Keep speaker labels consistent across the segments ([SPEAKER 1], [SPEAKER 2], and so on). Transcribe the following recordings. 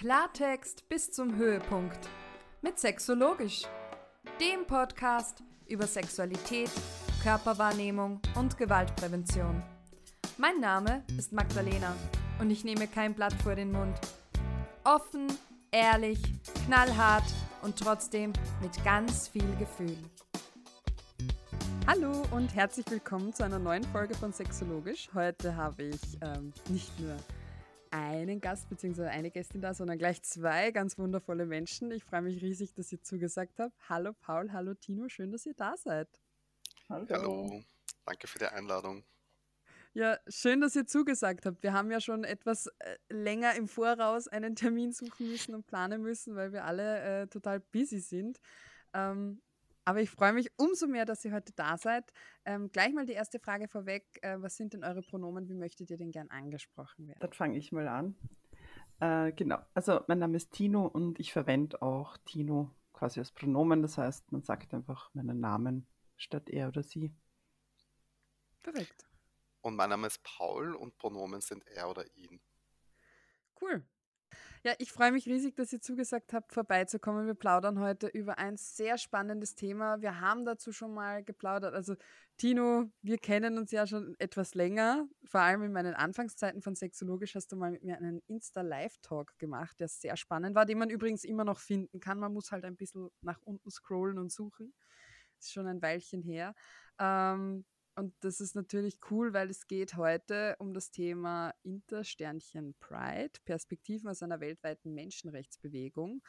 [SPEAKER 1] Klartext bis zum Höhepunkt mit Sexologisch, dem Podcast über Sexualität, Körperwahrnehmung und Gewaltprävention. Mein Name ist Magdalena und ich nehme kein Blatt vor den Mund. Offen, ehrlich, knallhart und trotzdem mit ganz viel Gefühl. Hallo und herzlich willkommen zu einer neuen Folge von Sexologisch. Heute habe ich ähm, nicht nur einen Gast bzw. eine Gästin da, sondern gleich zwei ganz wundervolle Menschen. Ich freue mich riesig, dass ihr zugesagt habt. Hallo Paul, hallo Tino, schön, dass ihr da seid.
[SPEAKER 2] Hallo. hallo. danke für die Einladung.
[SPEAKER 1] Ja, schön, dass ihr zugesagt habt. Wir haben ja schon etwas äh, länger im Voraus einen Termin suchen müssen und planen müssen, weil wir alle äh, total busy sind. Ähm, aber ich freue mich umso mehr, dass ihr heute da seid. Ähm, gleich mal die erste Frage vorweg. Äh, was sind denn eure Pronomen? Wie möchtet ihr denn gern angesprochen werden?
[SPEAKER 3] Dann fange ich mal an. Äh, genau, also mein Name ist Tino und ich verwende auch Tino quasi als Pronomen. Das heißt, man sagt einfach meinen Namen statt er oder sie.
[SPEAKER 1] Perfekt.
[SPEAKER 2] Und mein Name ist Paul und Pronomen sind er oder ihn.
[SPEAKER 1] Cool. Ja, ich freue mich riesig, dass ihr zugesagt habt, vorbeizukommen. Wir plaudern heute über ein sehr spannendes Thema. Wir haben dazu schon mal geplaudert. Also Tino, wir kennen uns ja schon etwas länger. Vor allem in meinen Anfangszeiten von Sexologisch hast du mal mit mir einen Insta-Live-Talk gemacht, der sehr spannend war, den man übrigens immer noch finden kann. Man muss halt ein bisschen nach unten scrollen und suchen. Das ist schon ein Weilchen her. Ähm, und das ist natürlich cool, weil es geht heute um das Thema Intersternchen Pride, Perspektiven aus einer weltweiten Menschenrechtsbewegung.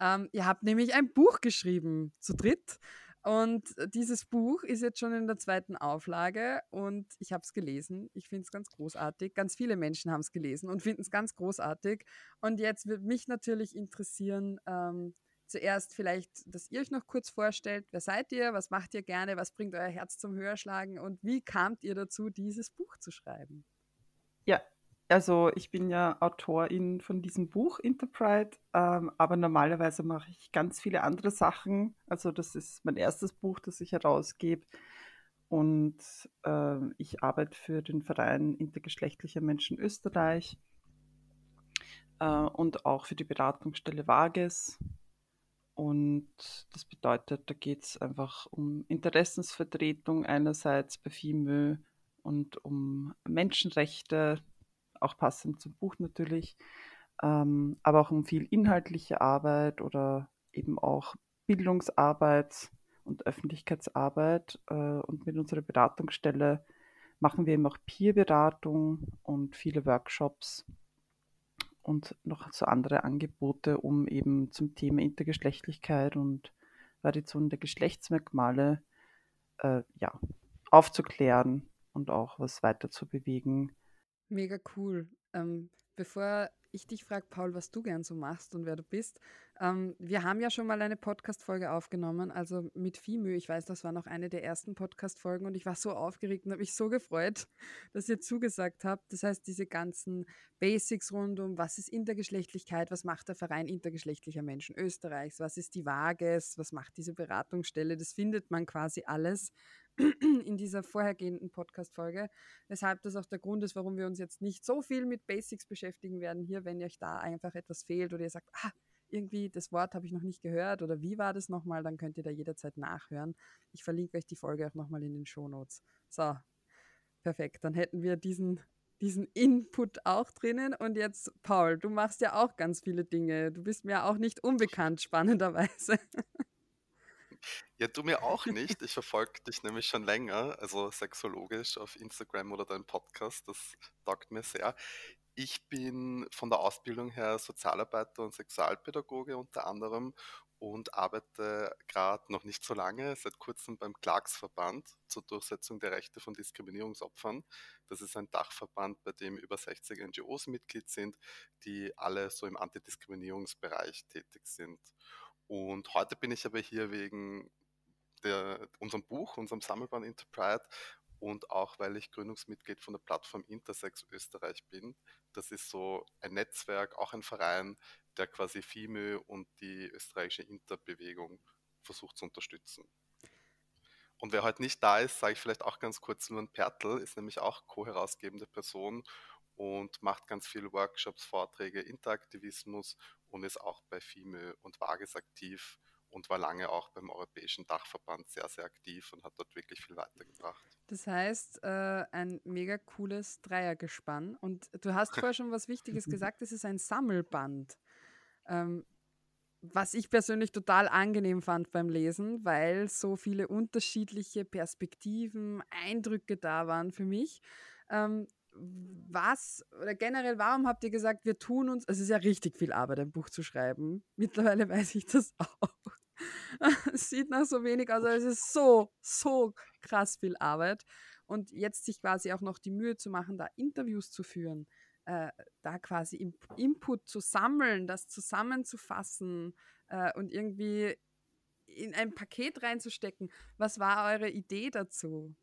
[SPEAKER 1] Ähm, ihr habt nämlich ein Buch geschrieben, zu dritt. Und dieses Buch ist jetzt schon in der zweiten Auflage und ich habe es gelesen. Ich finde es ganz großartig. Ganz viele Menschen haben es gelesen und finden es ganz großartig. Und jetzt wird mich natürlich interessieren, ähm, zuerst vielleicht, dass ihr euch noch kurz vorstellt, wer seid ihr, was macht ihr gerne, was bringt euer Herz zum Höherschlagen und wie kamt ihr dazu, dieses Buch zu schreiben?
[SPEAKER 3] Ja, also ich bin ja Autorin von diesem Buch Interpride, ähm, aber normalerweise mache ich ganz viele andere Sachen. Also das ist mein erstes Buch, das ich herausgebe. Und äh, ich arbeite für den Verein Intergeschlechtlicher Menschen Österreich äh, und auch für die Beratungsstelle Vages. Und das bedeutet, da geht es einfach um Interessensvertretung einerseits bei FIMÖ und um Menschenrechte, auch passend zum Buch natürlich, ähm, aber auch um viel inhaltliche Arbeit oder eben auch Bildungsarbeit und Öffentlichkeitsarbeit. Äh, und mit unserer Beratungsstelle machen wir eben auch Peerberatung und viele Workshops und noch so andere Angebote, um eben zum Thema Intergeschlechtlichkeit und Variation der Geschlechtsmerkmale äh, ja, aufzuklären und auch was weiter zu bewegen.
[SPEAKER 1] Mega cool. Ähm, bevor ich dich frage, Paul, was du gern so machst und wer du bist. Ähm, wir haben ja schon mal eine Podcast-Folge aufgenommen, also mit Fimö. Ich weiß, das war noch eine der ersten Podcast-Folgen und ich war so aufgeregt und habe mich so gefreut, dass ihr zugesagt habt. Das heißt, diese ganzen Basics rund um, was ist Intergeschlechtlichkeit, was macht der Verein intergeschlechtlicher Menschen Österreichs, was ist die Vages, was macht diese Beratungsstelle, das findet man quasi alles in dieser vorhergehenden Podcast-Folge, weshalb das auch der Grund ist, warum wir uns jetzt nicht so viel mit Basics beschäftigen werden hier, wenn euch da einfach etwas fehlt oder ihr sagt, ah, irgendwie das Wort habe ich noch nicht gehört oder wie war das nochmal, dann könnt ihr da jederzeit nachhören. Ich verlinke euch die Folge auch nochmal in den Shownotes. So, perfekt. Dann hätten wir diesen, diesen Input auch drinnen. Und jetzt, Paul, du machst ja auch ganz viele Dinge. Du bist mir auch nicht unbekannt, spannenderweise.
[SPEAKER 2] Ja, du mir auch nicht. Ich verfolge dich nämlich schon länger, also sexologisch auf Instagram oder deinem Podcast. Das taugt mir sehr. Ich bin von der Ausbildung her Sozialarbeiter und Sexualpädagoge unter anderem und arbeite gerade noch nicht so lange, seit kurzem beim Klagsverband zur Durchsetzung der Rechte von Diskriminierungsopfern. Das ist ein Dachverband, bei dem über 60 NGOs Mitglied sind, die alle so im Antidiskriminierungsbereich tätig sind. Und heute bin ich aber hier wegen der, unserem Buch, unserem Sammelband Interpride und auch weil ich Gründungsmitglied von der Plattform Intersex Österreich bin. Das ist so ein Netzwerk, auch ein Verein, der quasi FIMÖ und die österreichische Interbewegung versucht zu unterstützen. Und wer heute nicht da ist, sage ich vielleicht auch ganz kurz, nur ein Pertl ist nämlich auch co-herausgebende Person und macht ganz viele Workshops, Vorträge, Interaktivismus und ist auch bei FIME und Vages aktiv und war lange auch beim Europäischen Dachverband sehr, sehr aktiv und hat dort wirklich viel weitergebracht.
[SPEAKER 1] Das heißt, äh, ein mega cooles Dreiergespann. Und du hast vorher schon was Wichtiges gesagt, es ist ein Sammelband. Ähm, was ich persönlich total angenehm fand beim Lesen, weil so viele unterschiedliche Perspektiven, Eindrücke da waren für mich. Ähm, was oder generell, warum habt ihr gesagt, wir tun uns, es ist ja richtig viel Arbeit, ein Buch zu schreiben. Mittlerweile weiß ich das auch. sieht nach so wenig aus, aber es ist so, so krass viel Arbeit. Und jetzt sich quasi auch noch die Mühe zu machen, da Interviews zu führen, äh, da quasi Input zu sammeln, das zusammenzufassen äh, und irgendwie in ein Paket reinzustecken. Was war eure Idee dazu?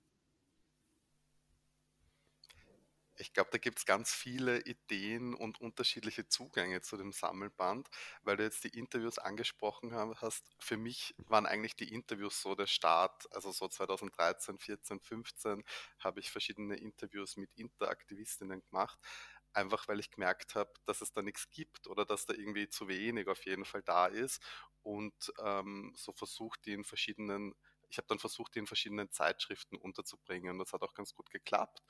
[SPEAKER 2] Ich glaube, da gibt es ganz viele Ideen und unterschiedliche Zugänge zu dem Sammelband, weil du jetzt die Interviews angesprochen hast. Für mich waren eigentlich die Interviews so der Start. Also so 2013, 14, 15 habe ich verschiedene Interviews mit Interaktivistinnen gemacht einfach weil ich gemerkt habe, dass es da nichts gibt oder dass da irgendwie zu wenig auf jeden Fall da ist und ähm, so versucht die in verschiedenen, ich habe dann versucht, die in verschiedenen Zeitschriften unterzubringen und das hat auch ganz gut geklappt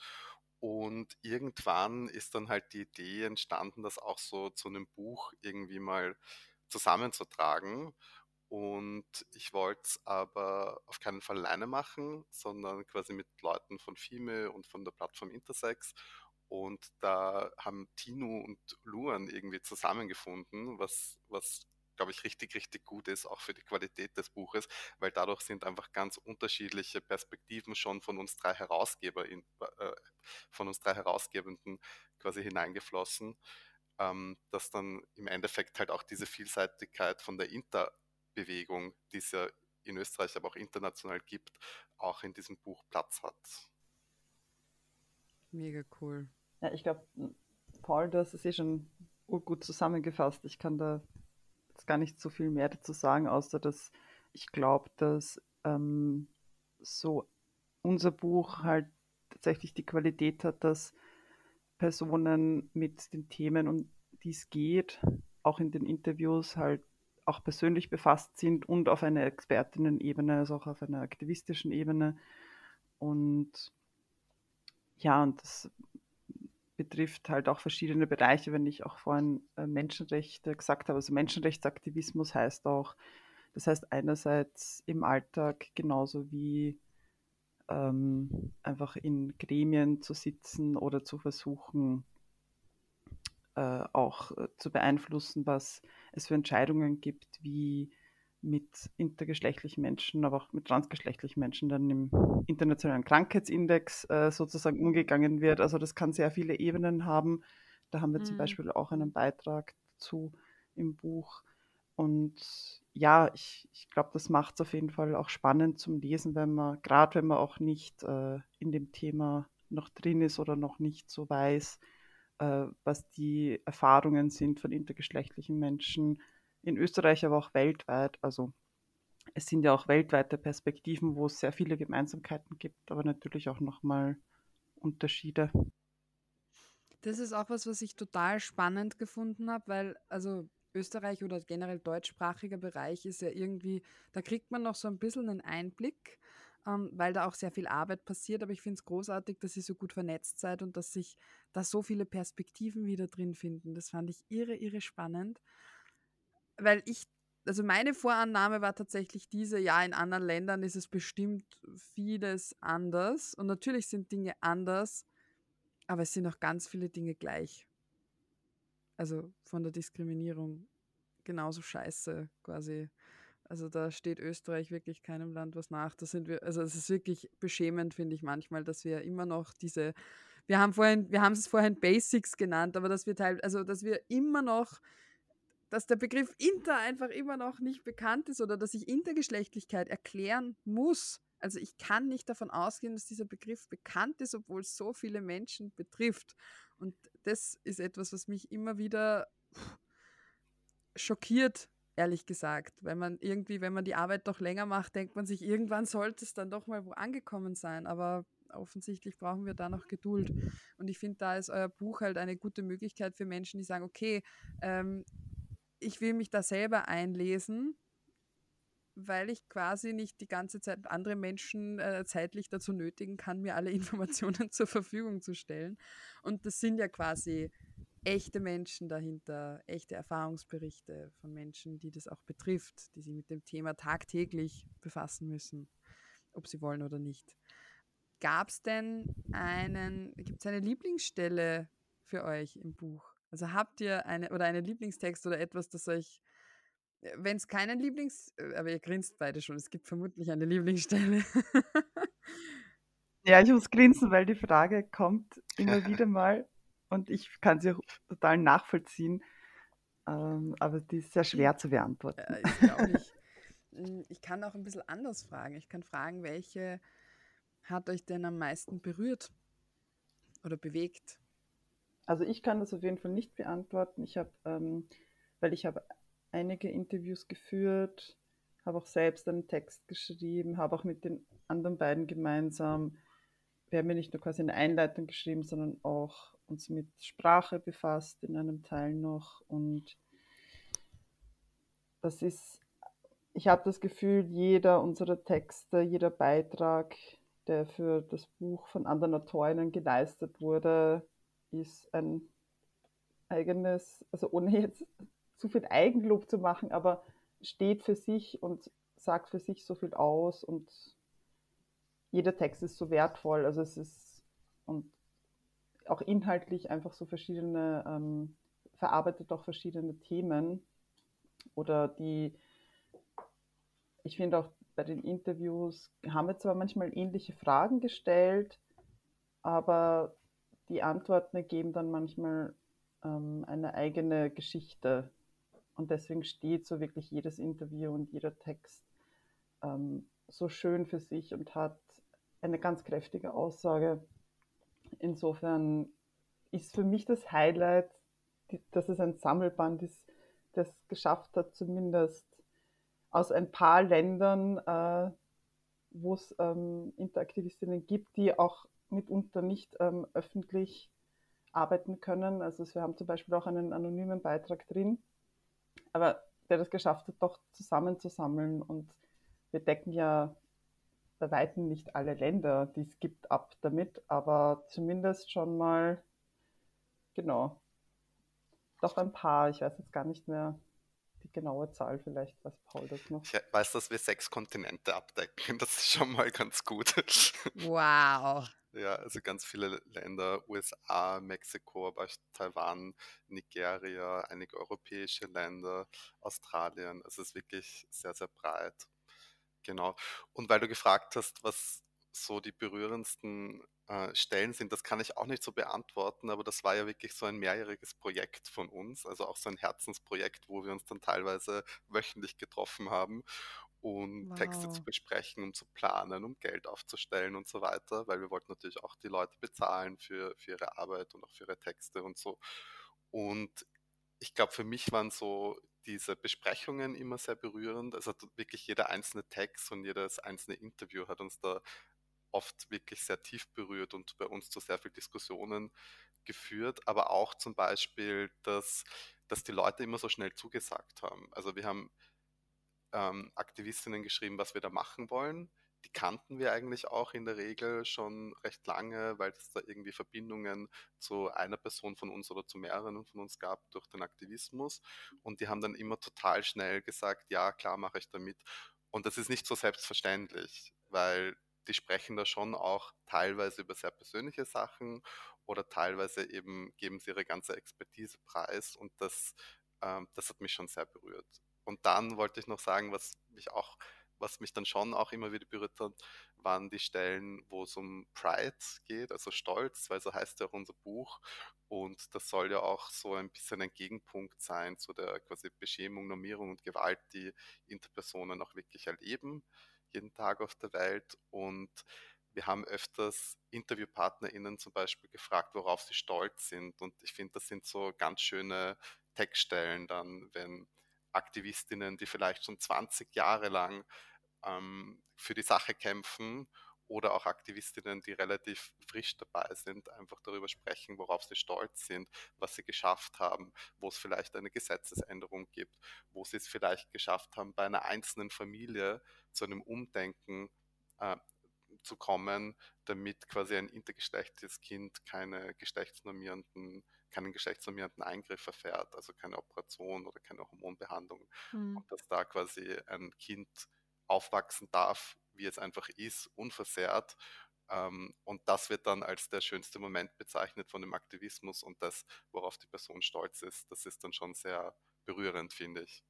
[SPEAKER 2] und irgendwann ist dann halt die Idee entstanden, das auch so zu einem Buch irgendwie mal zusammenzutragen. Und ich wollte es aber auf keinen Fall alleine machen, sondern quasi mit Leuten von FIME und von der Plattform Intersex. Und da haben Tino und Luan irgendwie zusammengefunden, was, was glaube ich, richtig, richtig gut ist, auch für die Qualität des Buches, weil dadurch sind einfach ganz unterschiedliche Perspektiven schon von uns drei Herausgeber, in, äh, von uns drei Herausgebenden quasi hineingeflossen, ähm, dass dann im Endeffekt halt auch diese Vielseitigkeit von der Interbewegung, die es ja in Österreich, aber auch international gibt, auch in diesem Buch Platz hat.
[SPEAKER 1] Mega cool.
[SPEAKER 3] Ja, ich glaube, Paul, du hast es eh schon gut zusammengefasst. Ich kann da jetzt gar nicht so viel mehr dazu sagen, außer dass ich glaube, dass ähm, so unser Buch halt tatsächlich die Qualität hat, dass Personen mit den Themen, um die es geht, auch in den Interviews halt auch persönlich befasst sind und auf einer Expertinnen-Ebene, also auch auf einer aktivistischen Ebene. Und ja, und das betrifft halt auch verschiedene Bereiche, wenn ich auch vorhin äh, Menschenrechte gesagt habe. Also Menschenrechtsaktivismus heißt auch, das heißt einerseits im Alltag genauso wie ähm, einfach in Gremien zu sitzen oder zu versuchen, äh, auch äh, zu beeinflussen, was es für Entscheidungen gibt, wie mit intergeschlechtlichen Menschen, aber auch mit transgeschlechtlichen Menschen dann im internationalen Krankheitsindex äh, sozusagen umgegangen wird. Also das kann sehr viele Ebenen haben. Da haben wir mhm. zum Beispiel auch einen Beitrag dazu im Buch. Und ja, ich, ich glaube, das macht es auf jeden Fall auch spannend zum Lesen, wenn man, gerade wenn man auch nicht äh, in dem Thema noch drin ist oder noch nicht so weiß, äh, was die Erfahrungen sind von intergeschlechtlichen Menschen, in Österreich, aber auch weltweit. Also es sind ja auch weltweite Perspektiven, wo es sehr viele Gemeinsamkeiten gibt, aber natürlich auch nochmal Unterschiede.
[SPEAKER 1] Das ist auch was, was ich total spannend gefunden habe, weil also Österreich oder generell deutschsprachiger Bereich ist ja irgendwie, da kriegt man noch so ein bisschen einen Einblick, ähm, weil da auch sehr viel Arbeit passiert. Aber ich finde es großartig, dass ihr so gut vernetzt seid und dass sich da so viele Perspektiven wieder drin finden. Das fand ich irre, irre spannend weil ich, also meine Vorannahme war tatsächlich diese, ja, in anderen Ländern ist es bestimmt vieles anders und natürlich sind Dinge anders, aber es sind auch ganz viele Dinge gleich. Also von der Diskriminierung genauso scheiße quasi. Also da steht Österreich wirklich keinem Land was nach. Da sind wir, also es ist wirklich beschämend, finde ich manchmal, dass wir immer noch diese, wir haben vorhin, wir haben es vorhin Basics genannt, aber dass wir teil, also dass wir immer noch dass der Begriff Inter einfach immer noch nicht bekannt ist oder dass ich Intergeschlechtlichkeit erklären muss. Also ich kann nicht davon ausgehen, dass dieser Begriff bekannt ist, obwohl es so viele Menschen betrifft. Und das ist etwas, was mich immer wieder schockiert, ehrlich gesagt. Weil man irgendwie, wenn man die Arbeit doch länger macht, denkt man sich, irgendwann sollte es dann doch mal wo angekommen sein. Aber offensichtlich brauchen wir da noch Geduld. Und ich finde, da ist euer Buch halt eine gute Möglichkeit für Menschen, die sagen, okay, ähm, ich will mich da selber einlesen, weil ich quasi nicht die ganze Zeit andere Menschen äh, zeitlich dazu nötigen kann, mir alle Informationen zur Verfügung zu stellen. Und das sind ja quasi echte Menschen dahinter, echte Erfahrungsberichte von Menschen, die das auch betrifft, die sich mit dem Thema tagtäglich befassen müssen, ob sie wollen oder nicht. Gab es denn einen, gibt es eine Lieblingsstelle für euch im Buch? Also habt ihr eine oder einen Lieblingstext oder etwas, das euch, äh, wenn es keinen Lieblings, äh, aber ihr grinst beide schon, es gibt vermutlich eine Lieblingsstelle.
[SPEAKER 3] ja, ich muss grinsen, weil die Frage kommt immer wieder mal und ich kann sie total nachvollziehen, ähm, aber die ist sehr schwer zu beantworten.
[SPEAKER 1] Ja, ich, auch nicht. Hm, ich kann auch ein bisschen anders fragen. Ich kann fragen, welche hat euch denn am meisten berührt oder bewegt?
[SPEAKER 3] Also ich kann das auf jeden Fall nicht beantworten. Ich habe, ähm, weil ich habe einige Interviews geführt, habe auch selbst einen Text geschrieben, habe auch mit den anderen beiden gemeinsam, wir haben ja nicht nur quasi eine Einleitung geschrieben, sondern auch uns mit Sprache befasst in einem Teil noch. Und das ist, ich habe das Gefühl, jeder unserer Texte, jeder Beitrag, der für das Buch von anderen Autorinnen geleistet wurde, ist ein eigenes, also ohne jetzt zu viel Eigenlob zu machen, aber steht für sich und sagt für sich so viel aus und jeder Text ist so wertvoll. Also es ist und auch inhaltlich einfach so verschiedene, ähm, verarbeitet auch verschiedene Themen oder die, ich finde auch bei den Interviews haben wir zwar manchmal ähnliche Fragen gestellt, aber die Antworten ergeben dann manchmal ähm, eine eigene Geschichte. Und deswegen steht so wirklich jedes Interview und jeder Text ähm, so schön für sich und hat eine ganz kräftige Aussage. Insofern ist für mich das Highlight, dass es ein Sammelband ist, das geschafft hat, zumindest aus ein paar Ländern, äh, wo es ähm, Interaktivistinnen gibt, die auch mitunter nicht ähm, öffentlich arbeiten können. Also wir haben zum Beispiel auch einen anonymen Beitrag drin, aber der das geschafft hat, doch zusammenzusammeln. Und wir decken ja bei weitem nicht alle Länder, die es gibt, ab damit, aber zumindest schon mal, genau, doch ein paar. Ich weiß jetzt gar nicht mehr die genaue Zahl, vielleicht weiß Paul das noch.
[SPEAKER 2] Ich weiß, dass wir sechs Kontinente abdecken, das ist schon mal ganz gut.
[SPEAKER 1] Wow.
[SPEAKER 2] Ja, also ganz viele Länder, USA, Mexiko, aber Taiwan, Nigeria, einige europäische Länder, Australien. Also es ist wirklich sehr, sehr breit. Genau. Und weil du gefragt hast, was so die berührendsten äh, Stellen sind, das kann ich auch nicht so beantworten, aber das war ja wirklich so ein mehrjähriges Projekt von uns, also auch so ein Herzensprojekt, wo wir uns dann teilweise wöchentlich getroffen haben um wow. Texte zu besprechen, um zu planen, um Geld aufzustellen und so weiter, weil wir wollten natürlich auch die Leute bezahlen für, für ihre Arbeit und auch für ihre Texte und so. Und ich glaube, für mich waren so diese Besprechungen immer sehr berührend. Also wirklich jeder einzelne Text und jedes einzelne Interview hat uns da oft wirklich sehr tief berührt und bei uns zu sehr viel Diskussionen geführt, aber auch zum Beispiel, dass, dass die Leute immer so schnell zugesagt haben. Also wir haben ähm, Aktivistinnen geschrieben, was wir da machen wollen. Die kannten wir eigentlich auch in der Regel schon recht lange, weil es da irgendwie Verbindungen zu einer Person von uns oder zu mehreren von uns gab durch den Aktivismus. Und die haben dann immer total schnell gesagt, ja, klar mache ich damit. Und das ist nicht so selbstverständlich, weil die sprechen da schon auch teilweise über sehr persönliche Sachen oder teilweise eben geben sie ihre ganze Expertise preis und das, ähm, das hat mich schon sehr berührt. Und dann wollte ich noch sagen, was mich auch, was mich dann schon auch immer wieder berührt hat, waren die Stellen, wo es um Pride geht, also Stolz, weil so heißt ja auch unser Buch. Und das soll ja auch so ein bisschen ein Gegenpunkt sein zu der quasi Beschämung, Normierung und Gewalt, die Interpersonen auch wirklich erleben, jeden Tag auf der Welt. Und wir haben öfters InterviewpartnerInnen zum Beispiel gefragt, worauf sie stolz sind. Und ich finde, das sind so ganz schöne Textstellen dann, wenn Aktivistinnen, die vielleicht schon 20 Jahre lang ähm, für die Sache kämpfen oder auch Aktivistinnen, die relativ frisch dabei sind, einfach darüber sprechen, worauf sie stolz sind, was sie geschafft haben, wo es vielleicht eine Gesetzesänderung gibt, wo sie es vielleicht geschafft haben, bei einer einzelnen Familie zu einem Umdenken äh, zu kommen, damit quasi ein intergeschlechtliches Kind keine geschlechtsnormierenden keinen geschlechtsnormierenden Eingriff erfährt, also keine Operation oder keine Hormonbehandlung. Mhm. Und dass da quasi ein Kind aufwachsen darf, wie es einfach ist, unversehrt. Ähm, und das wird dann als der schönste Moment bezeichnet von dem Aktivismus und das, worauf die Person stolz ist, das ist dann schon sehr berührend, finde ich.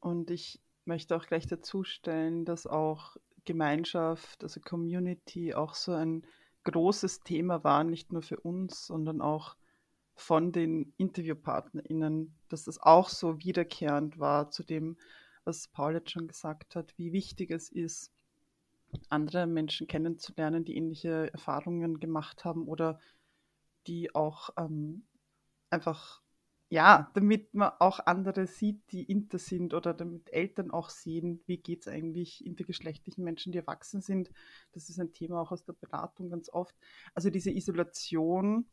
[SPEAKER 3] Und ich möchte auch gleich dazu stellen, dass auch Gemeinschaft, also Community auch so ein großes Thema war, nicht nur für uns, sondern auch von den InterviewpartnerInnen, dass das auch so wiederkehrend war zu dem, was Paul jetzt schon gesagt hat, wie wichtig es ist, andere Menschen kennenzulernen, die ähnliche Erfahrungen gemacht haben oder die auch ähm, einfach, ja, damit man auch andere sieht, die inter sind oder damit Eltern auch sehen, wie geht es eigentlich intergeschlechtlichen Menschen, die erwachsen sind. Das ist ein Thema auch aus der Beratung ganz oft. Also diese Isolation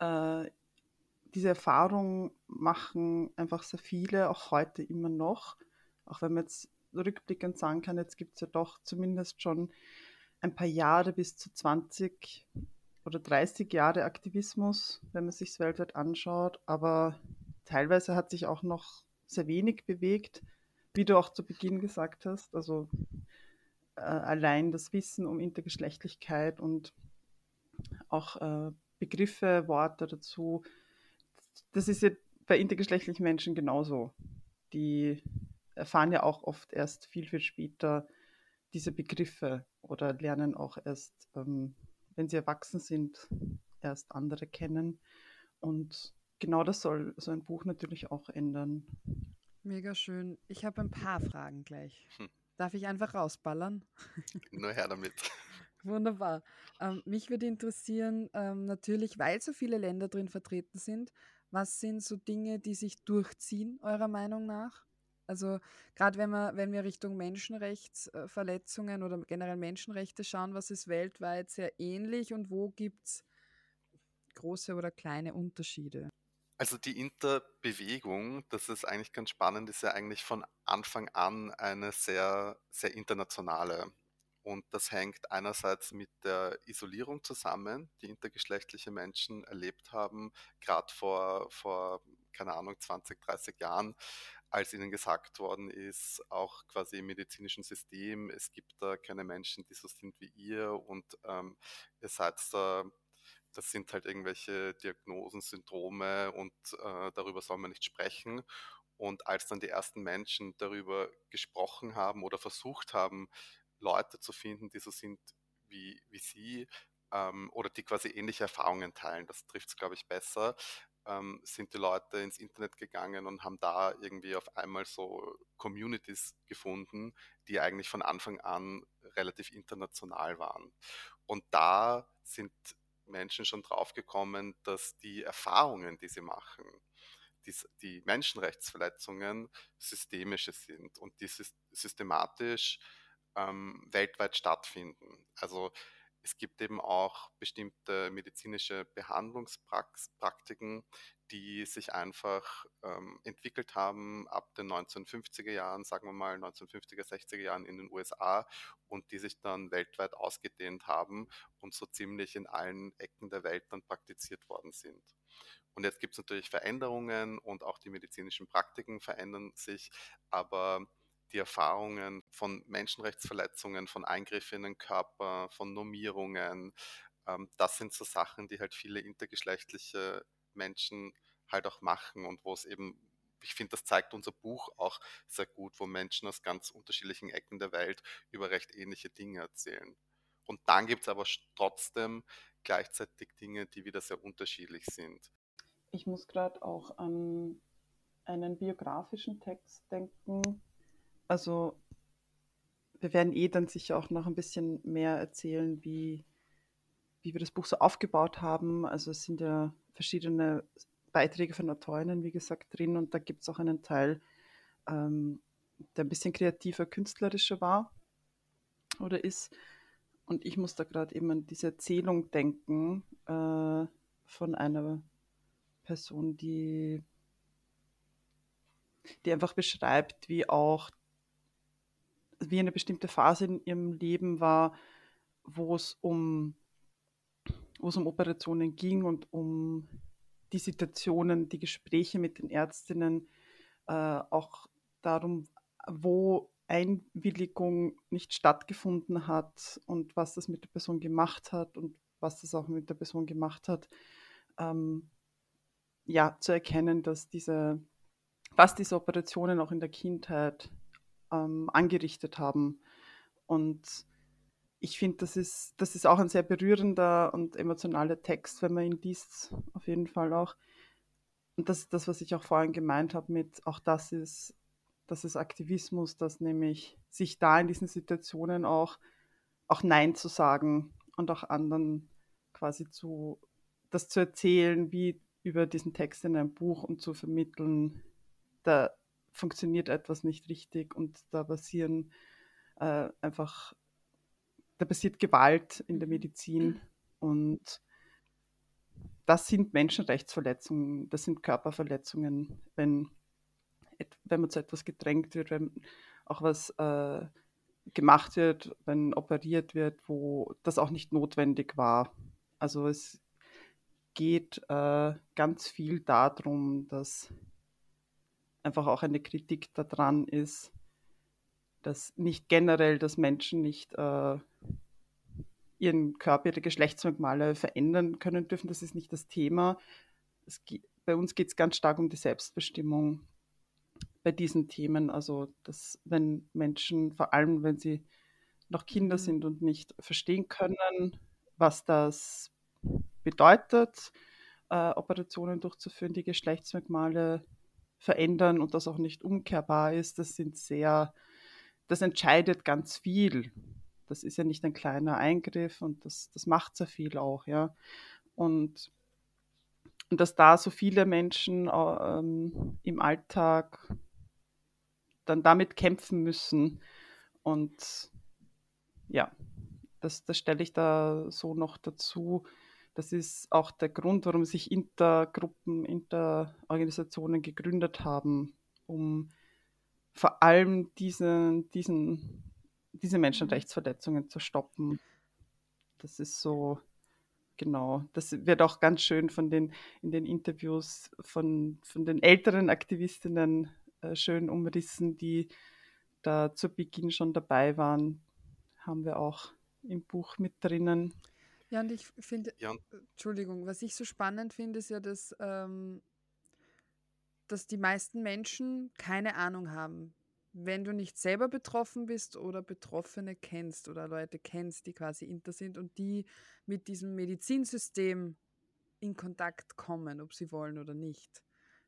[SPEAKER 3] äh, diese Erfahrung machen einfach sehr viele, auch heute immer noch. Auch wenn man jetzt rückblickend sagen kann, jetzt gibt es ja doch zumindest schon ein paar Jahre bis zu 20 oder 30 Jahre Aktivismus, wenn man sich weltweit anschaut. Aber teilweise hat sich auch noch sehr wenig bewegt, wie du auch zu Beginn gesagt hast. Also äh, allein das Wissen um Intergeschlechtlichkeit und auch äh, Begriffe, Worte dazu. Das ist ja bei intergeschlechtlichen Menschen genauso. Die erfahren ja auch oft erst viel, viel später diese Begriffe oder lernen auch erst, ähm, wenn sie erwachsen sind, erst andere kennen. Und genau das soll so ein Buch natürlich auch ändern.
[SPEAKER 1] Mega schön. Ich habe ein paar Fragen gleich. Hm. Darf ich einfach rausballern?
[SPEAKER 2] Nur her damit.
[SPEAKER 1] Wunderbar. Ähm, mich würde interessieren, ähm, natürlich, weil so viele Länder drin vertreten sind, was sind so Dinge, die sich durchziehen, eurer Meinung nach? Also gerade wenn wir, wenn wir Richtung Menschenrechtsverletzungen oder generell Menschenrechte schauen, was ist weltweit sehr ähnlich und wo gibt es große oder kleine Unterschiede?
[SPEAKER 2] Also die Interbewegung, das ist eigentlich ganz spannend, ist ja eigentlich von Anfang an eine sehr, sehr internationale. Und das hängt einerseits mit der Isolierung zusammen, die intergeschlechtliche Menschen erlebt haben, gerade vor, vor, keine Ahnung, 20, 30 Jahren, als ihnen gesagt worden ist, auch quasi im medizinischen System, es gibt da keine Menschen, die so sind wie ihr und ähm, ihr seid da, das sind halt irgendwelche Diagnosen, Syndrome und äh, darüber soll man nicht sprechen. Und als dann die ersten Menschen darüber gesprochen haben oder versucht haben, Leute zu finden, die so sind wie, wie sie ähm, oder die quasi ähnliche Erfahrungen teilen. Das trifft es, glaube ich, besser. Ähm, sind die Leute ins Internet gegangen und haben da irgendwie auf einmal so Communities gefunden, die eigentlich von Anfang an relativ international waren. Und da sind Menschen schon draufgekommen, dass die Erfahrungen, die sie machen, die, die Menschenrechtsverletzungen systemische sind und die systematisch ähm, weltweit stattfinden. Also es gibt eben auch bestimmte medizinische Behandlungspraktiken, die sich einfach ähm, entwickelt haben ab den 1950er Jahren, sagen wir mal 1950er, 60er Jahren in den USA und die sich dann weltweit ausgedehnt haben und so ziemlich in allen Ecken der Welt dann praktiziert worden sind. Und jetzt gibt es natürlich Veränderungen und auch die medizinischen Praktiken verändern sich, aber die Erfahrungen von Menschenrechtsverletzungen, von Eingriffen in den Körper, von Normierungen. Ähm, das sind so Sachen, die halt viele intergeschlechtliche Menschen halt auch machen und wo es eben, ich finde, das zeigt unser Buch auch sehr gut, wo Menschen aus ganz unterschiedlichen Ecken der Welt über recht ähnliche Dinge erzählen. Und dann gibt es aber trotzdem gleichzeitig Dinge, die wieder sehr unterschiedlich sind.
[SPEAKER 3] Ich muss gerade auch an einen biografischen Text denken, also wir werden eh dann sicher auch noch ein bisschen mehr erzählen, wie, wie wir das Buch so aufgebaut haben. Also es sind ja verschiedene Beiträge von Autorinnen, wie gesagt, drin und da gibt es auch einen Teil, ähm, der ein bisschen kreativer, künstlerischer war oder ist. Und ich muss da gerade eben an diese Erzählung denken äh, von einer Person, die, die einfach beschreibt, wie auch wie eine bestimmte Phase in ihrem Leben war, wo es um, wo es um Operationen ging und um die Situationen, die Gespräche mit den Ärztinnen, äh, auch darum, wo Einwilligung nicht stattgefunden hat und was das mit der Person gemacht hat und was das auch mit der Person gemacht hat, ähm, ja, zu erkennen, dass diese, was diese Operationen auch in der Kindheit ähm, angerichtet haben. Und ich finde, das ist, das ist auch ein sehr berührender und emotionaler Text, wenn man ihn liest, auf jeden Fall auch. Und das ist das, was ich auch vorhin gemeint habe mit, auch das ist, das ist Aktivismus, dass nämlich sich da in diesen Situationen auch, auch Nein zu sagen und auch anderen quasi zu, das zu erzählen, wie über diesen Text in einem Buch und zu vermitteln, da funktioniert etwas nicht richtig und da passieren äh, einfach da passiert Gewalt in der mhm. Medizin und das sind Menschenrechtsverletzungen, das sind Körperverletzungen, wenn, wenn man zu etwas gedrängt wird, wenn auch was äh, gemacht wird, wenn operiert wird, wo das auch nicht notwendig war. Also es geht äh, ganz viel darum, dass einfach auch eine Kritik daran ist, dass nicht generell, dass Menschen nicht äh, ihren Körper, ihre Geschlechtsmerkmale verändern können dürfen. Das ist nicht das Thema. Es, bei uns geht es ganz stark um die Selbstbestimmung bei diesen Themen. Also, dass wenn Menschen, vor allem wenn sie noch Kinder mhm. sind und nicht verstehen können, was das bedeutet, äh, Operationen durchzuführen, die Geschlechtsmerkmale verändern und das auch nicht umkehrbar ist, das sind sehr das entscheidet ganz viel. Das ist ja nicht ein kleiner Eingriff und das, das macht sehr viel auch, ja. Und, und dass da so viele Menschen ähm, im Alltag dann damit kämpfen müssen. Und ja, das, das stelle ich da so noch dazu. Das ist auch der Grund, warum sich Intergruppen, Interorganisationen gegründet haben, um vor allem diesen, diesen, diese. Menschenrechtsverletzungen zu stoppen. Das ist so, genau. Das wird auch ganz schön von den, in den Interviews von, von den älteren Aktivistinnen äh, schön umrissen, die da zu Beginn schon dabei waren. Haben wir auch im Buch mit drinnen.
[SPEAKER 1] Ja, und ich finde, ja. Entschuldigung, was ich so spannend finde, ist ja, dass ähm, dass die meisten Menschen keine Ahnung haben. Wenn du nicht selber betroffen bist oder Betroffene kennst oder Leute kennst, die quasi inter sind und die mit diesem Medizinsystem in Kontakt kommen, ob sie wollen oder nicht,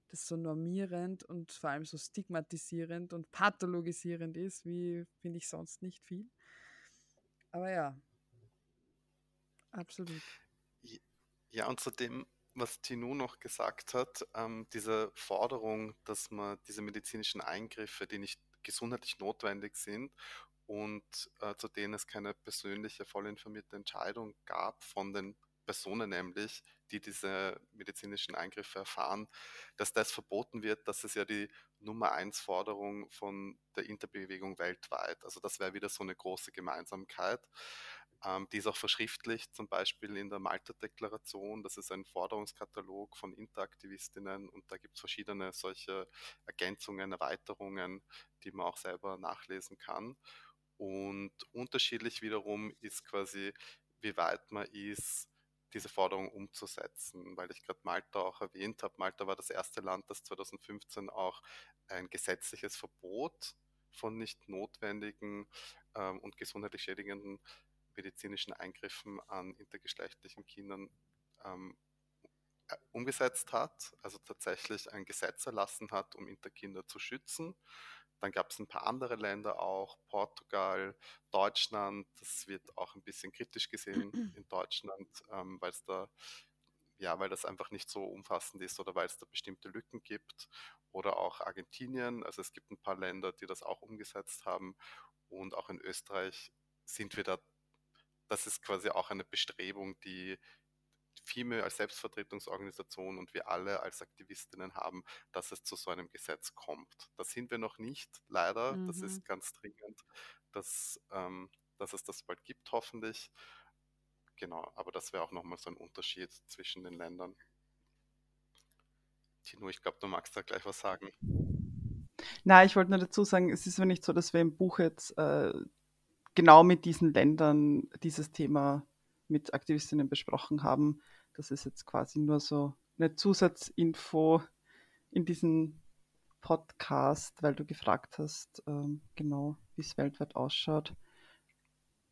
[SPEAKER 1] das so normierend und vor allem so stigmatisierend und pathologisierend ist, wie finde ich sonst nicht viel. Aber ja, absolut.
[SPEAKER 2] Ja, und zudem was Tino noch gesagt hat, ähm, diese Forderung, dass man diese medizinischen Eingriffe, die nicht gesundheitlich notwendig sind und äh, zu denen es keine persönliche, vollinformierte Entscheidung gab von den Personen nämlich, die diese medizinischen Eingriffe erfahren, dass das verboten wird, das ist ja die Nummer eins Forderung von der Interbewegung weltweit. Also das wäre wieder so eine große Gemeinsamkeit. Ähm, die ist auch verschriftlicht, zum Beispiel in der Malta-Deklaration. Das ist ein Forderungskatalog von Interaktivistinnen und da gibt es verschiedene solche Ergänzungen, Erweiterungen, die man auch selber nachlesen kann. Und unterschiedlich wiederum ist quasi, wie weit man ist, diese Forderung umzusetzen, weil ich gerade Malta auch erwähnt habe. Malta war das erste Land, das 2015 auch ein gesetzliches Verbot von nicht notwendigen ähm, und gesundheitlich schädigenden medizinischen Eingriffen an intergeschlechtlichen Kindern ähm, äh, umgesetzt hat, also tatsächlich ein Gesetz erlassen hat, um Interkinder zu schützen. Dann gab es ein paar andere Länder auch, Portugal, Deutschland. Das wird auch ein bisschen kritisch gesehen in Deutschland, ähm, weil es da ja, weil das einfach nicht so umfassend ist oder weil es da bestimmte Lücken gibt. Oder auch Argentinien. Also es gibt ein paar Länder, die das auch umgesetzt haben. Und auch in Österreich sind wir da das ist quasi auch eine Bestrebung, die FIME als Selbstvertretungsorganisation und wir alle als Aktivistinnen haben, dass es zu so einem Gesetz kommt. Da sind wir noch nicht, leider. Mhm. Das ist ganz dringend, dass, ähm, dass es das bald gibt, hoffentlich. Genau, aber das wäre auch nochmal so ein Unterschied zwischen den Ländern. Tino, ich glaube, du magst da gleich was sagen.
[SPEAKER 3] Na, ich wollte nur dazu sagen, es ist ja nicht so, dass wir im Buch jetzt äh, genau mit diesen Ländern dieses Thema mit Aktivistinnen besprochen haben. Das ist jetzt quasi nur so eine Zusatzinfo in diesem Podcast, weil du gefragt hast, ähm, genau, wie es weltweit ausschaut.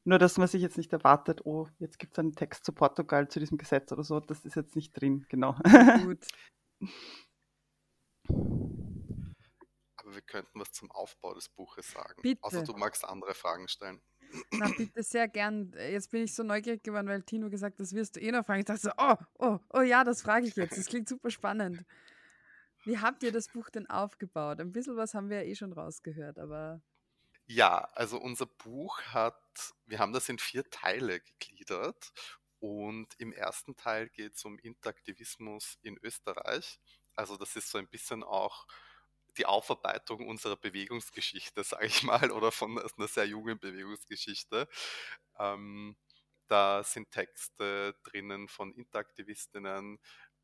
[SPEAKER 3] Nur, dass man sich jetzt nicht erwartet, oh, jetzt gibt es einen Text zu Portugal, zu diesem Gesetz oder so, das ist jetzt nicht drin, genau. Gut.
[SPEAKER 2] Aber wir könnten was zum Aufbau des Buches sagen.
[SPEAKER 1] Bitte.
[SPEAKER 2] Außer du magst andere Fragen stellen.
[SPEAKER 1] Na, bitte sehr gern. Jetzt bin ich so neugierig geworden, weil Tino gesagt hat, das wirst du eh noch fragen. Ich dachte so, oh, oh, oh ja, das frage ich jetzt. Das klingt super spannend. Wie habt ihr das Buch denn aufgebaut? Ein bisschen was haben wir ja eh schon rausgehört, aber.
[SPEAKER 2] Ja, also unser Buch hat, wir haben das in vier Teile gegliedert und im ersten Teil geht es um Interaktivismus in Österreich. Also das ist so ein bisschen auch die Aufarbeitung unserer Bewegungsgeschichte, sage ich mal, oder von einer sehr jungen Bewegungsgeschichte. Ähm, da sind Texte drinnen von Interaktivistinnen,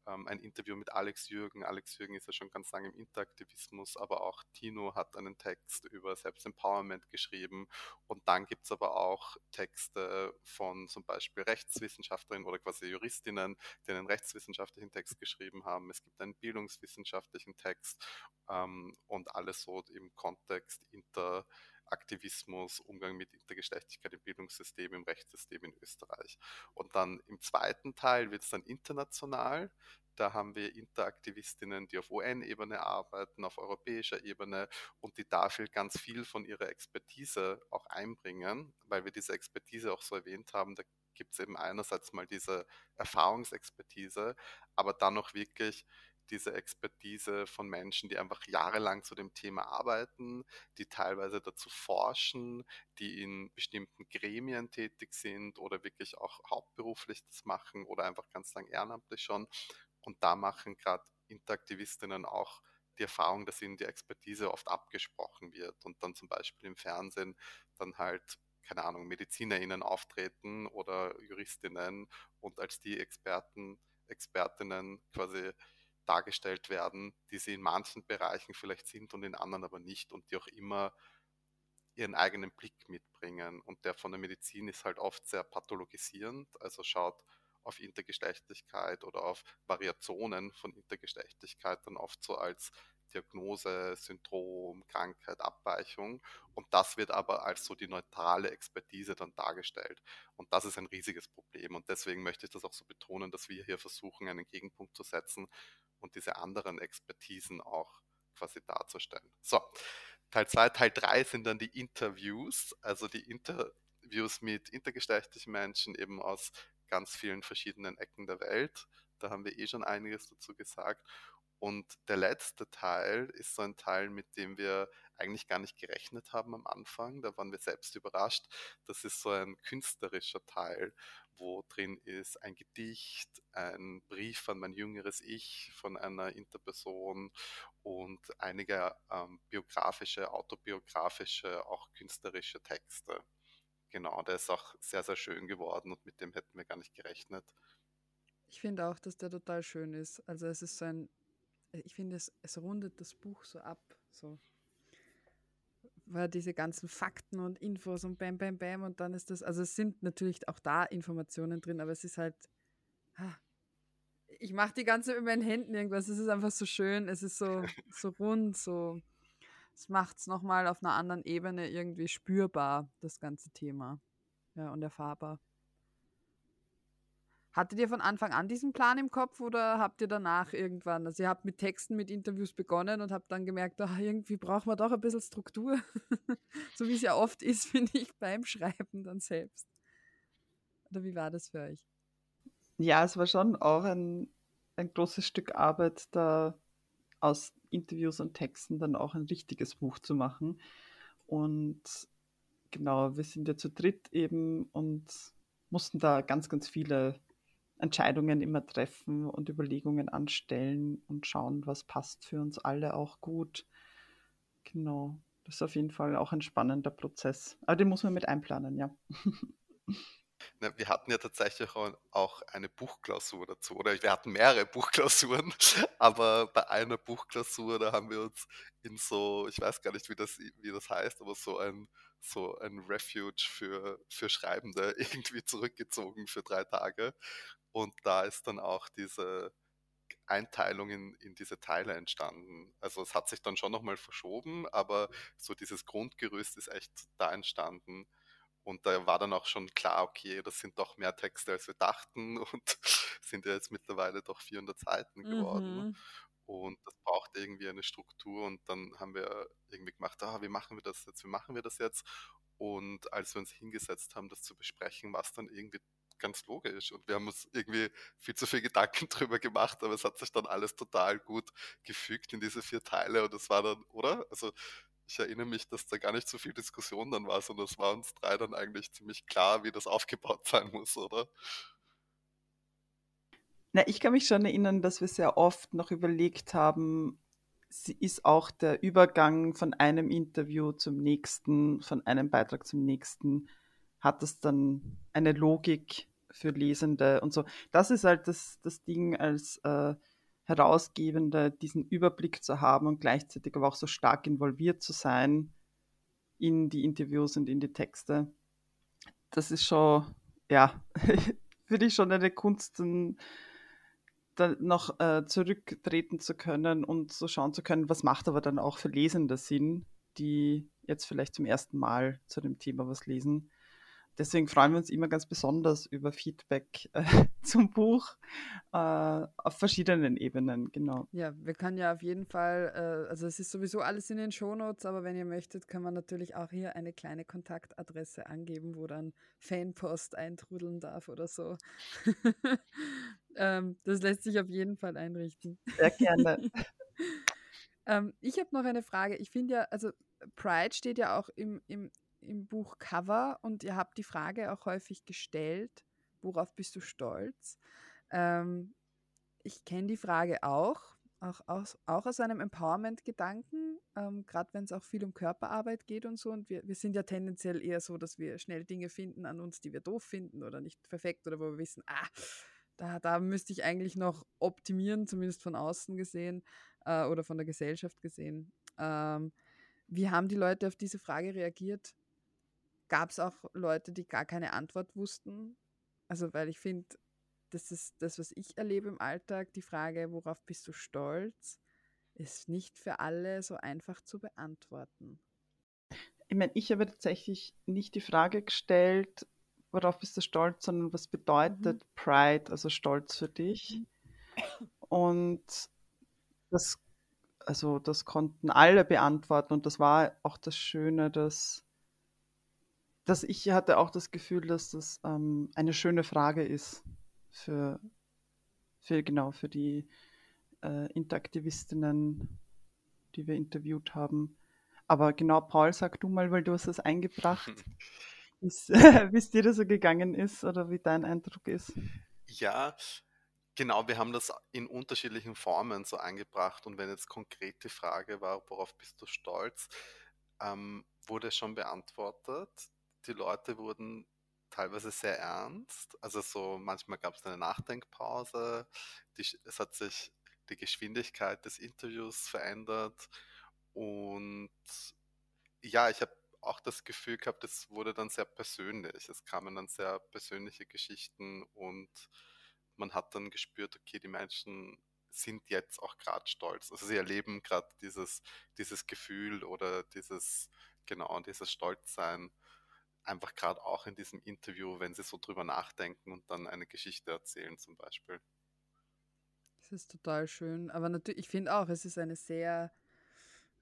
[SPEAKER 2] ähm, ein Interview mit Alex Jürgen. Alex Jürgen ist ja schon ganz lange im Interaktivismus, aber auch Tino hat einen Text über Selbstempowerment geschrieben. Und dann gibt es aber auch Texte von zum Beispiel Rechtswissenschaftlerinnen oder quasi Juristinnen, die einen rechtswissenschaftlichen Text geschrieben haben. Es gibt einen bildungswissenschaftlichen Text ähm, und alles so im Kontext Inter Aktivismus, Umgang mit Intergeschlechtlichkeit im Bildungssystem, im Rechtssystem in Österreich. Und dann im zweiten Teil wird es dann international. Da haben wir Interaktivistinnen, die auf UN-Ebene arbeiten, auf europäischer Ebene und die dafür ganz viel von ihrer Expertise auch einbringen, weil wir diese Expertise auch so erwähnt haben. Da gibt es eben einerseits mal diese Erfahrungsexpertise, aber dann noch wirklich diese Expertise von Menschen, die einfach jahrelang zu dem Thema arbeiten, die teilweise dazu forschen, die in bestimmten Gremien tätig sind oder wirklich auch hauptberuflich das machen oder einfach ganz lang ehrenamtlich schon. Und da machen gerade Interaktivistinnen auch die Erfahrung, dass ihnen die Expertise oft abgesprochen wird und dann zum Beispiel im Fernsehen dann halt keine Ahnung, MedizinerInnen auftreten oder JuristInnen und als die Experten, Expertinnen quasi dargestellt werden, die sie in manchen Bereichen vielleicht sind und in anderen aber nicht und die auch immer ihren eigenen Blick mitbringen. Und der von der Medizin ist halt oft sehr pathologisierend, also schaut auf Intergeschlechtlichkeit oder auf Variationen von Intergeschlechtlichkeit dann oft so als Diagnose, Syndrom, Krankheit, Abweichung. Und das wird aber als so die neutrale Expertise dann dargestellt. Und das ist ein riesiges Problem. Und deswegen möchte ich das auch so betonen, dass wir hier versuchen, einen Gegenpunkt zu setzen und diese anderen Expertisen auch quasi darzustellen. So, Teil 2, Teil 3 sind dann die Interviews, also die Interviews mit intergeschlechtlichen Menschen eben aus ganz vielen verschiedenen Ecken der Welt. Da haben wir eh schon einiges dazu gesagt. Und der letzte Teil ist so ein Teil, mit dem wir eigentlich gar nicht gerechnet haben am Anfang. Da waren wir selbst überrascht. Das ist so ein künstlerischer Teil, wo drin ist ein Gedicht, ein Brief an mein jüngeres Ich von einer Interperson und einige ähm, biografische, autobiografische, auch künstlerische Texte. Genau, der ist auch sehr, sehr schön geworden und mit dem hätten wir gar nicht gerechnet.
[SPEAKER 1] Ich finde auch, dass der total schön ist. Also es ist so ein, ich finde, es, es rundet das Buch so ab. So weil diese ganzen Fakten und Infos und bam, bam, bam und dann ist das, also es sind natürlich auch da Informationen drin, aber es ist halt, ich mache die ganze mit meinen Händen irgendwas, es ist einfach so schön, es ist so, so rund, so, es macht es nochmal auf einer anderen Ebene irgendwie spürbar, das ganze Thema, ja, und erfahrbar. Hattet ihr von Anfang an diesen Plan im Kopf oder habt ihr danach irgendwann, also ihr habt mit Texten, mit Interviews begonnen und habt dann gemerkt, ach, irgendwie braucht man doch ein bisschen Struktur, so wie es ja oft ist, finde ich, beim Schreiben dann selbst. Oder wie war das für euch?
[SPEAKER 3] Ja, es war schon auch ein, ein großes Stück Arbeit, da aus Interviews und Texten dann auch ein richtiges Buch zu machen. Und genau, wir sind ja zu dritt eben und mussten da ganz, ganz viele Entscheidungen immer treffen und Überlegungen anstellen und schauen, was passt für uns alle auch gut. Genau. Das ist auf jeden Fall auch ein spannender Prozess. Aber den muss man mit einplanen, ja.
[SPEAKER 2] Na, wir hatten ja tatsächlich auch eine Buchklausur dazu, oder wir hatten mehrere Buchklausuren, aber bei einer Buchklausur, da haben wir uns in so, ich weiß gar nicht, wie das, wie das heißt, aber so ein, so ein Refuge für, für Schreibende irgendwie zurückgezogen für drei Tage. Und da ist dann auch diese Einteilung in, in diese Teile entstanden. Also es hat sich dann schon nochmal verschoben, aber so dieses Grundgerüst ist echt da entstanden. Und da war dann auch schon klar, okay, das sind doch mehr Texte, als wir dachten und sind ja jetzt mittlerweile doch 400 Seiten geworden. Mhm. Und das braucht irgendwie eine Struktur und dann haben wir irgendwie gemacht, ah, wie machen wir das jetzt, wie machen wir das jetzt? Und als wir uns hingesetzt haben, das zu besprechen, war es dann irgendwie ganz logisch. Und wir haben uns irgendwie viel zu viel Gedanken drüber gemacht, aber es hat sich dann alles total gut gefügt in diese vier Teile und es war dann, oder? Also ich erinnere mich, dass da gar nicht so viel Diskussion dann war, sondern es war uns drei dann eigentlich ziemlich klar, wie das aufgebaut sein muss, oder?
[SPEAKER 3] Na, ich kann mich schon erinnern, dass wir sehr oft noch überlegt haben, ist auch der Übergang von einem Interview zum nächsten, von einem Beitrag zum nächsten, hat das dann eine Logik für Lesende und so. Das ist halt das, das Ding als äh, Herausgebende, diesen Überblick zu haben und gleichzeitig aber auch so stark involviert zu sein in die Interviews und in die Texte. Das ist schon, ja, finde ich schon eine Kunst, dann, noch äh, zurücktreten zu können und so schauen zu können, was macht aber dann auch für Lesende Sinn, die jetzt vielleicht zum ersten Mal zu dem Thema was lesen deswegen freuen wir uns immer ganz besonders über Feedback äh, zum Buch äh, auf verschiedenen Ebenen, genau.
[SPEAKER 1] Ja, wir können ja auf jeden Fall, äh, also es ist sowieso alles in den Shownotes, aber wenn ihr möchtet, kann man natürlich auch hier eine kleine Kontaktadresse angeben, wo dann Fanpost eintrudeln darf oder so. ähm, das lässt sich auf jeden Fall einrichten.
[SPEAKER 3] Sehr gerne.
[SPEAKER 1] ähm, ich habe noch eine Frage. Ich finde ja, also Pride steht ja auch im, im im Buch Cover und ihr habt die Frage auch häufig gestellt, worauf bist du stolz? Ähm, ich kenne die Frage auch, auch aus, auch aus einem Empowerment-Gedanken, ähm, gerade wenn es auch viel um Körperarbeit geht und so. Und wir, wir sind ja tendenziell eher so, dass wir schnell Dinge finden an uns, die wir doof finden oder nicht perfekt oder wo wir wissen, ah, da, da müsste ich eigentlich noch optimieren, zumindest von außen gesehen äh, oder von der Gesellschaft gesehen. Ähm, wie haben die Leute auf diese Frage reagiert? Gab es auch Leute, die gar keine Antwort wussten. Also, weil ich finde, das ist das, was ich erlebe im Alltag, die Frage, worauf bist du stolz, ist nicht für alle so einfach zu beantworten.
[SPEAKER 3] Ich meine, ich habe tatsächlich nicht die Frage gestellt, worauf bist du stolz, sondern was bedeutet mhm. Pride, also Stolz für dich? Mhm. Und das, also das konnten alle beantworten und das war auch das Schöne, dass dass ich hatte auch das Gefühl, dass das ähm, eine schöne Frage ist für, für genau für die äh, Interaktivistinnen, die wir interviewt haben. Aber genau, Paul, sag du mal, weil du hast das eingebracht, wie es dir das so gegangen ist oder wie dein Eindruck ist.
[SPEAKER 2] Ja, genau, wir haben das in unterschiedlichen Formen so eingebracht und wenn jetzt konkret die Frage war, worauf bist du stolz, ähm, wurde schon beantwortet die Leute wurden teilweise sehr ernst. Also so manchmal gab es eine Nachdenkpause. Die, es hat sich die Geschwindigkeit des Interviews verändert. Und ja, ich habe auch das Gefühl gehabt, es wurde dann sehr persönlich. Es kamen dann sehr persönliche Geschichten und man hat dann gespürt, okay, die Menschen sind jetzt auch gerade stolz. Also sie erleben gerade dieses, dieses Gefühl oder dieses, genau, dieses Stolzsein einfach gerade auch in diesem Interview, wenn sie so drüber nachdenken und dann eine Geschichte erzählen zum Beispiel.
[SPEAKER 1] Das ist total schön. Aber natürlich, ich finde auch, es ist eine sehr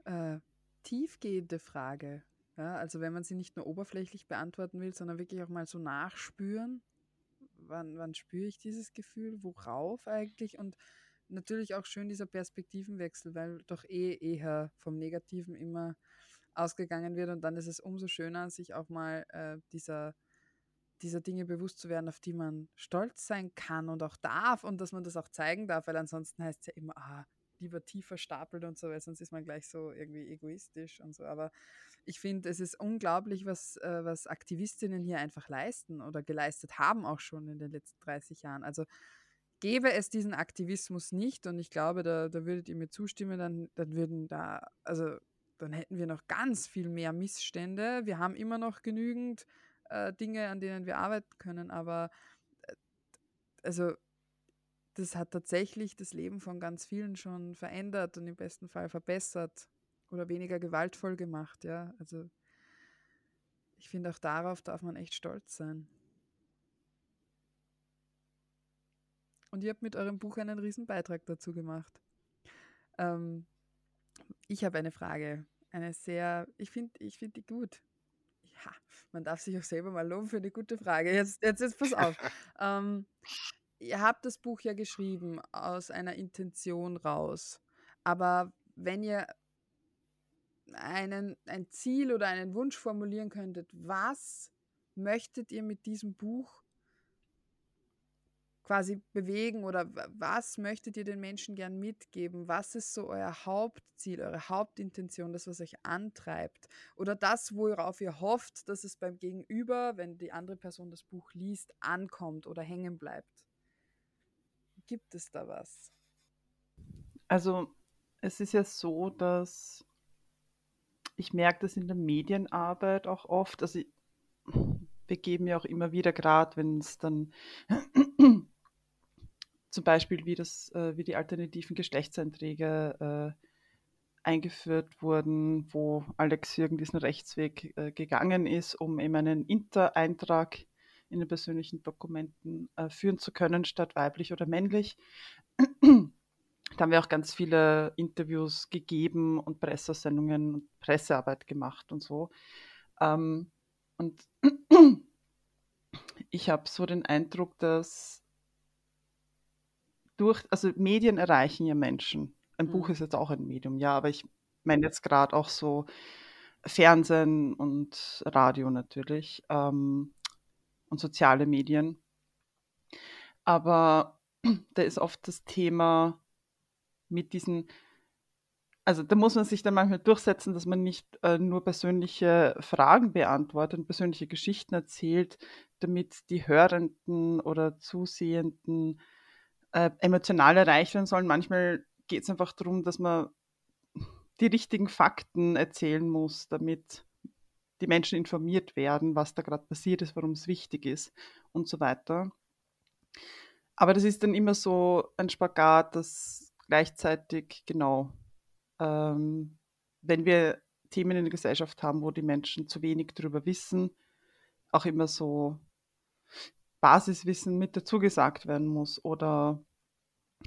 [SPEAKER 1] äh, tiefgehende Frage. Ja, also wenn man sie nicht nur oberflächlich beantworten will, sondern wirklich auch mal so nachspüren, wann, wann spüre ich dieses Gefühl, worauf eigentlich und natürlich auch schön dieser Perspektivenwechsel, weil doch eh eher vom Negativen immer ausgegangen wird. Und dann ist es umso schöner, sich auch mal äh, dieser, dieser Dinge bewusst zu werden, auf die man stolz sein kann und auch darf und dass man das auch zeigen darf, weil ansonsten heißt es ja immer, ah, lieber tiefer stapelt und so, weil sonst ist man gleich so irgendwie egoistisch und so. Aber ich finde, es ist unglaublich, was, äh, was Aktivistinnen hier einfach leisten oder geleistet haben auch schon in den letzten 30 Jahren. Also gäbe es diesen Aktivismus nicht, und ich glaube, da, da würdet ihr mir zustimmen, dann, dann würden da, also dann hätten wir noch ganz viel mehr Missstände. Wir haben immer noch genügend äh, Dinge, an denen wir arbeiten können, aber äh, also das hat tatsächlich das Leben von ganz vielen schon verändert und im besten Fall verbessert oder weniger gewaltvoll gemacht, ja. Also ich finde auch darauf darf man echt stolz sein. Und ihr habt mit eurem Buch einen riesen Beitrag dazu gemacht. Ähm, ich habe eine Frage. Eine sehr, ich finde ich find die gut. Ja, man darf sich auch selber mal loben für eine gute Frage. Jetzt, jetzt, jetzt pass auf. ähm, ihr habt das Buch ja geschrieben aus einer Intention raus. Aber wenn ihr einen, ein Ziel oder einen Wunsch formulieren könntet, was möchtet ihr mit diesem Buch quasi bewegen oder was möchtet ihr den Menschen gern mitgeben? Was ist so euer Hauptziel, eure Hauptintention, das, was euch antreibt? Oder das, worauf ihr hofft, dass es beim Gegenüber, wenn die andere Person das Buch liest, ankommt oder hängen bleibt? Gibt es da was?
[SPEAKER 3] Also es ist ja so, dass ich merke das in der Medienarbeit auch oft. Also wir geben ja auch immer wieder, gerade wenn es dann zum Beispiel wie, das, äh, wie die alternativen Geschlechtseinträge äh, eingeführt wurden, wo Alex Jürgen diesen Rechtsweg äh, gegangen ist, um eben einen Inter-Eintrag in den persönlichen Dokumenten äh, führen zu können, statt weiblich oder männlich. da haben wir auch ganz viele Interviews gegeben und Pressesendungen und Pressearbeit gemacht und so. Ähm, und ich habe so den Eindruck, dass durch, also Medien erreichen ja Menschen. Ein mhm. Buch ist jetzt auch ein Medium, ja, aber ich meine jetzt gerade auch so Fernsehen und Radio natürlich ähm, und soziale Medien. Aber da ist oft das Thema mit diesen, also da muss man sich dann manchmal durchsetzen, dass man nicht äh, nur persönliche Fragen beantwortet und persönliche Geschichten erzählt, damit die Hörenden oder Zusehenden äh, emotional erreicht werden sollen. Manchmal geht es einfach darum, dass man die richtigen Fakten erzählen muss, damit die Menschen informiert werden, was da gerade passiert ist, warum es wichtig ist und so weiter. Aber das ist dann immer so ein Spagat, dass gleichzeitig, genau, ähm, wenn wir Themen in der Gesellschaft haben, wo die Menschen zu wenig darüber wissen, auch immer so Basiswissen mit dazu gesagt werden muss oder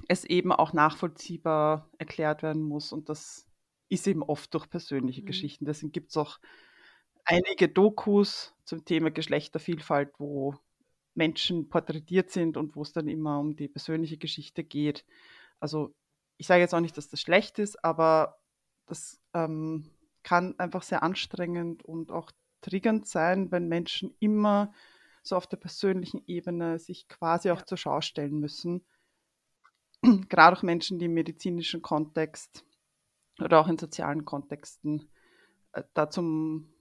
[SPEAKER 3] es eben auch nachvollziehbar erklärt werden muss. Und das ist eben oft durch persönliche mhm. Geschichten. Deswegen gibt es auch einige Dokus zum Thema Geschlechtervielfalt, wo Menschen porträtiert sind und wo es dann immer um die persönliche Geschichte geht. Also ich sage jetzt auch nicht, dass das schlecht ist, aber das ähm, kann einfach sehr anstrengend und auch triggernd sein, wenn Menschen immer so auf der persönlichen Ebene sich quasi auch zur Schau stellen müssen. Gerade auch Menschen, die im medizinischen Kontext oder auch in sozialen Kontexten äh, da zum,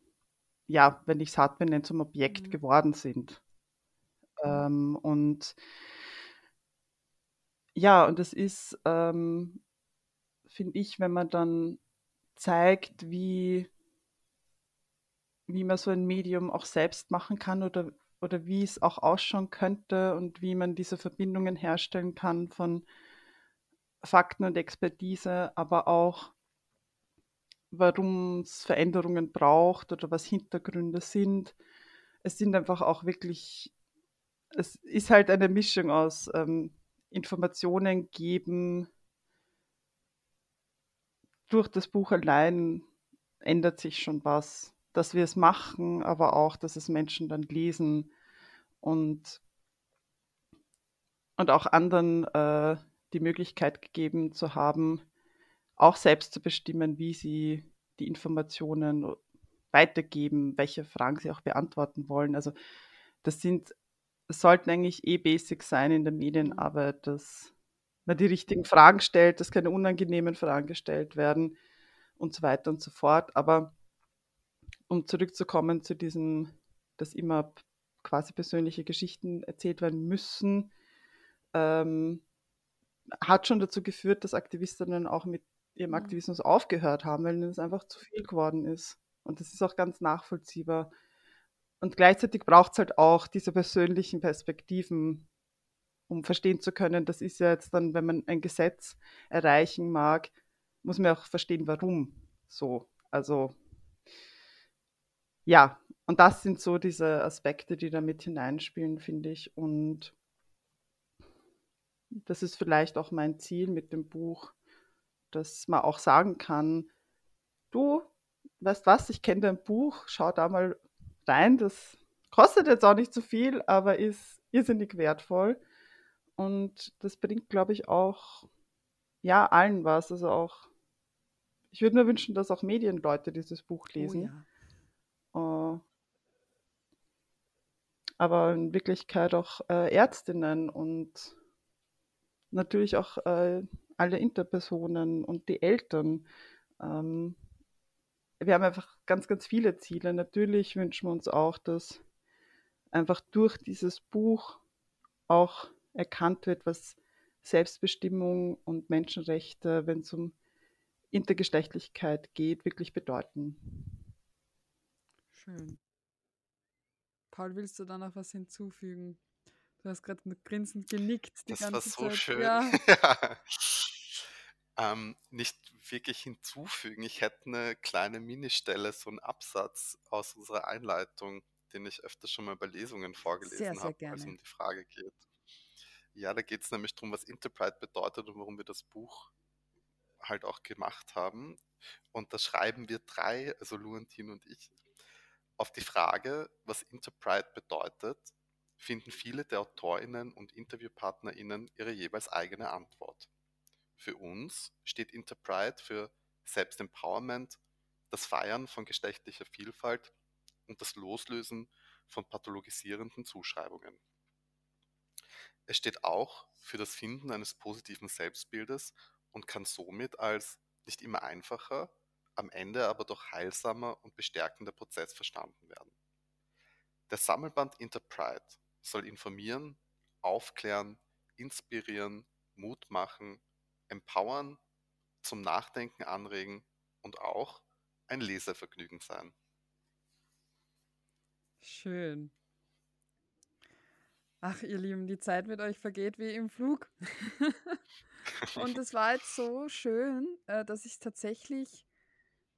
[SPEAKER 3] ja, wenn ich es hart benenne, zum Objekt mhm. geworden sind. Ähm, und ja, und das ist, ähm, finde ich, wenn man dann zeigt, wie, wie man so ein Medium auch selbst machen kann oder oder wie es auch ausschauen könnte und wie man diese Verbindungen herstellen kann von Fakten und Expertise, aber auch warum es Veränderungen braucht oder was Hintergründe sind. Es sind einfach auch wirklich, es ist halt eine Mischung aus ähm, Informationen geben. Durch das Buch allein ändert sich schon was, dass wir es machen, aber auch, dass es Menschen dann lesen und, und auch anderen äh, die Möglichkeit gegeben zu haben, auch selbst zu bestimmen, wie sie die Informationen weitergeben, welche Fragen sie auch beantworten wollen. Also das sind, das sollten eigentlich eh Basics sein in der Medienarbeit, dass man die richtigen Fragen stellt, dass keine unangenehmen Fragen gestellt werden und so weiter und so fort. Aber um zurückzukommen zu diesem, dass immer quasi persönliche Geschichten erzählt werden müssen, ähm, hat schon dazu geführt, dass Aktivistinnen auch mit ihrem mhm. Aktivismus aufgehört haben, weil es einfach zu viel geworden ist. Und das ist auch ganz nachvollziehbar. Und gleichzeitig braucht es halt auch diese persönlichen Perspektiven, um verstehen zu können, das ist ja jetzt dann, wenn man ein Gesetz erreichen mag, muss man auch verstehen, warum so. Also ja, und das sind so diese Aspekte, die da mit hineinspielen, finde ich. Und das ist vielleicht auch mein Ziel mit dem Buch, dass man auch sagen kann, du, weißt was, ich kenne dein Buch, schau da mal rein, das kostet jetzt auch nicht so viel, aber ist irrsinnig wertvoll. Und das bringt, glaube ich, auch ja allen was. Also auch, ich würde mir wünschen, dass auch Medienleute dieses Buch oh lesen. Oh ja. Uh, aber in Wirklichkeit auch äh, Ärztinnen und natürlich auch äh, alle Interpersonen und die Eltern. Ähm, wir haben einfach ganz, ganz viele Ziele. Natürlich wünschen wir uns auch, dass einfach durch dieses Buch auch erkannt wird, was Selbstbestimmung und Menschenrechte, wenn es um Intergeschlechtlichkeit geht, wirklich bedeuten.
[SPEAKER 1] Schön. Paul, willst du da noch was hinzufügen? Du hast gerade grinsend genickt
[SPEAKER 2] die das ganze war so Zeit. schön. Ja. ja. Ähm, nicht wirklich hinzufügen. Ich hätte eine kleine Ministelle, so einen Absatz aus unserer Einleitung, den ich öfter schon mal bei Lesungen vorgelesen habe, als es um die Frage geht. Ja, da geht es nämlich darum, was Interprete bedeutet und warum wir das Buch halt auch gemacht haben. Und da schreiben wir drei, also Luantin und ich, auf die Frage, was Interprete bedeutet, finden viele der AutorInnen und InterviewpartnerInnen ihre jeweils eigene Antwort. Für uns steht Interpride für Selbstempowerment, das Feiern von geschlechtlicher Vielfalt und das Loslösen von pathologisierenden Zuschreibungen. Es steht auch für das Finden eines positiven Selbstbildes und kann somit als nicht immer einfacher, am Ende aber doch heilsamer und bestärkender Prozess verstanden werden. Der Sammelband Interpride soll informieren, aufklären, inspirieren, Mut machen, empowern, zum Nachdenken anregen und auch ein Lesevergnügen sein.
[SPEAKER 1] Schön. Ach, ihr Lieben, die Zeit mit euch vergeht wie im Flug. und es war jetzt so schön, äh, dass ich tatsächlich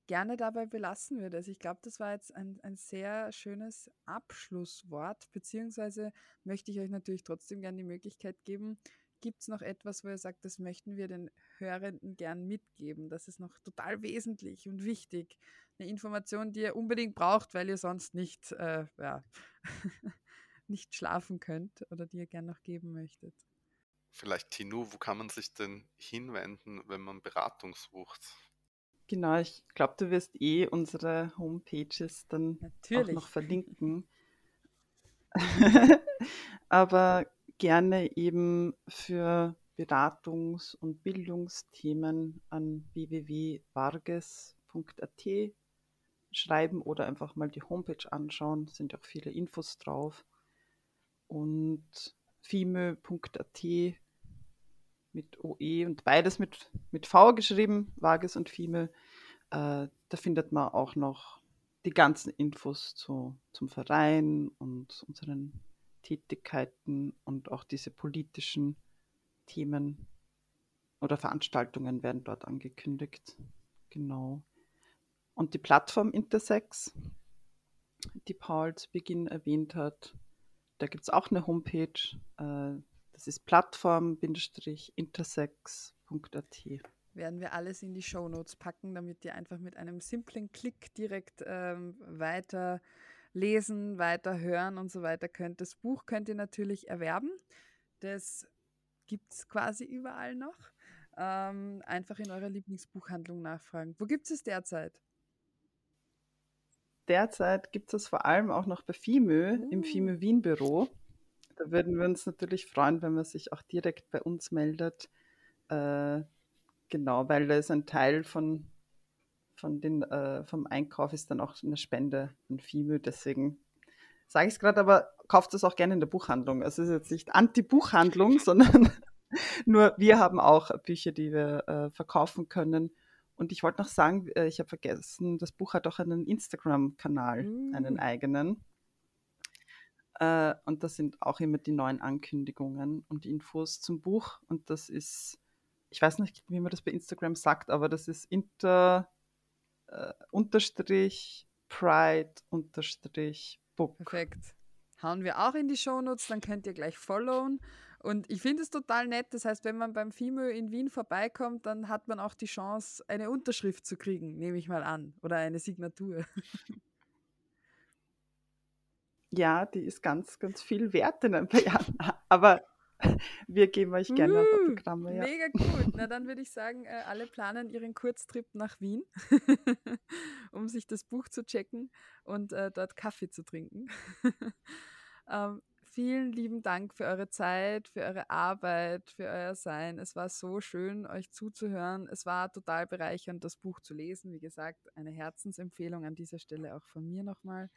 [SPEAKER 1] gerne dabei belassen würde. Also ich glaube, das war jetzt ein, ein sehr schönes Abschlusswort, beziehungsweise möchte ich euch natürlich trotzdem gerne die Möglichkeit geben, gibt es noch etwas, wo ihr sagt, das möchten wir den Hörenden gern mitgeben? Das ist noch total wesentlich und wichtig. Eine Information, die ihr unbedingt braucht, weil ihr sonst nicht, äh, ja, nicht schlafen könnt oder die ihr gern noch geben möchtet.
[SPEAKER 2] Vielleicht, Tinu, wo kann man sich denn hinwenden, wenn man Beratung sucht?
[SPEAKER 3] Genau, ich glaube, du wirst eh unsere Homepages dann Natürlich. auch noch verlinken. Aber gerne eben für Beratungs- und Bildungsthemen an www.varges.at schreiben oder einfach mal die Homepage anschauen, sind auch viele Infos drauf. Und fime.at mit OE und beides mit, mit V geschrieben, Vages und Fime. Äh, da findet man auch noch die ganzen Infos zu, zum Verein und unseren Tätigkeiten und auch diese politischen Themen oder Veranstaltungen werden dort angekündigt. Genau. Und die Plattform Intersex, die Paul zu Beginn erwähnt hat, da gibt es auch eine Homepage. Äh, das ist plattform-intersex.at.
[SPEAKER 1] Werden wir alles in die Show Notes packen, damit ihr einfach mit einem simplen Klick direkt ähm, weiter lesen, weiter hören und so weiter könnt. Das Buch könnt ihr natürlich erwerben. Das gibt es quasi überall noch. Ähm, einfach in eurer Lieblingsbuchhandlung nachfragen. Wo gibt es es derzeit?
[SPEAKER 3] derzeit gibt es das vor allem auch noch bei FIMÖ, im
[SPEAKER 1] Uh.
[SPEAKER 3] FIMÖ Wien Büro. Da würden wir uns natürlich freuen, wenn man sich auch direkt bei uns meldet. Äh, genau, weil da ist ein Teil von, von den, äh, vom Einkauf ist dann auch eine Spende an FIMÖ. Deswegen sage ich es gerade, aber kauft es auch gerne in der Buchhandlung. Also es ist jetzt nicht Anti-Buchhandlung, sondern nur wir haben auch Bücher, die wir äh, verkaufen können. Und ich wollte noch sagen, äh, ich habe vergessen, das Buch hat auch einen Instagram-Kanal, einen
[SPEAKER 1] Uh.
[SPEAKER 3] eigenen. Äh, und das sind auch immer die neuen Ankündigungen und Infos zum Buch. Und das ist, ich weiß nicht, wie man das bei Instagram sagt, aber das ist inter äh, unterstrich pride unterstrich book.
[SPEAKER 1] Perfekt. Hauen wir auch in die Shownotes, dann könnt ihr gleich followen. Und ich finde es total nett. Das heißt, wenn man beim FIMÖ in Wien vorbeikommt, dann hat man auch die Chance, eine Unterschrift zu kriegen, nehme ich mal an. Oder eine Signatur.
[SPEAKER 3] Ja, die ist ganz, ganz viel wert in ein paar Jahren. Aber wir geben euch gerne
[SPEAKER 1] Uh,
[SPEAKER 3] Autogramme. Ja.
[SPEAKER 1] Mega gut. Na, dann würde ich sagen, äh, alle planen ihren Kurztrip nach Wien, um sich das Buch zu checken und äh, dort Kaffee zu trinken. ähm, vielen lieben Dank für eure Zeit, für eure Arbeit, für euer Sein. Es war so schön, euch zuzuhören. Es war total bereichernd, das Buch zu lesen. Wie gesagt, eine Herzensempfehlung an dieser Stelle auch von mir nochmal.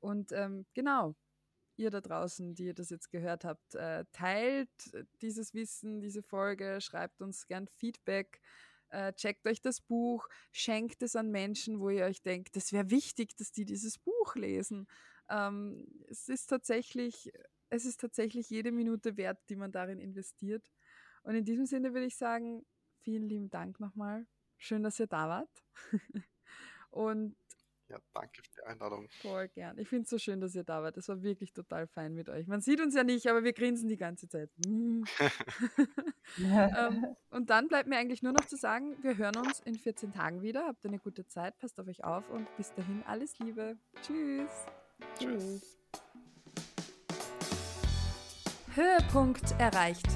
[SPEAKER 1] Und ähm, genau, ihr da draußen, die ihr das jetzt gehört habt, äh, teilt dieses Wissen, diese Folge, schreibt uns gern Feedback, äh, checkt euch das Buch, schenkt es an Menschen, wo ihr euch denkt, es wäre wichtig, dass die dieses Buch lesen. Ähm, es ist tatsächlich, es ist tatsächlich jede Minute wert, die man darin investiert. Und in diesem Sinne würde ich sagen, vielen lieben Dank nochmal. Schön, dass ihr da wart. Und
[SPEAKER 2] Ja, danke für die Einladung.
[SPEAKER 1] Voll gern. Ich finde es so schön, dass ihr da wart. Es war wirklich total fein mit euch. Man sieht uns ja nicht, aber wir grinsen die ganze Zeit. Mm. ähm, und dann bleibt mir eigentlich nur noch zu sagen, wir hören uns in 14 Tagen wieder. Habt eine gute Zeit, passt auf euch auf und bis dahin alles Liebe. Tschüss.
[SPEAKER 2] Tschüss.
[SPEAKER 1] Höhepunkt erreicht.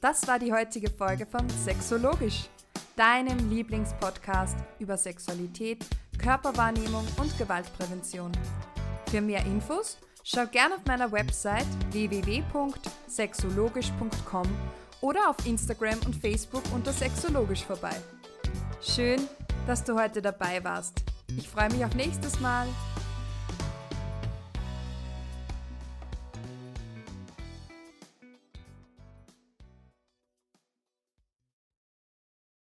[SPEAKER 1] Das war die heutige Folge von Sexologisch, deinem Lieblingspodcast über Sexualität, Körperwahrnehmung und Gewaltprävention. Für mehr Infos schau gerne auf meiner Website www.sexologisch.com oder auf Instagram und Facebook unter Sexologisch vorbei. Schön, dass du heute dabei warst. Ich freue mich auf nächstes Mal.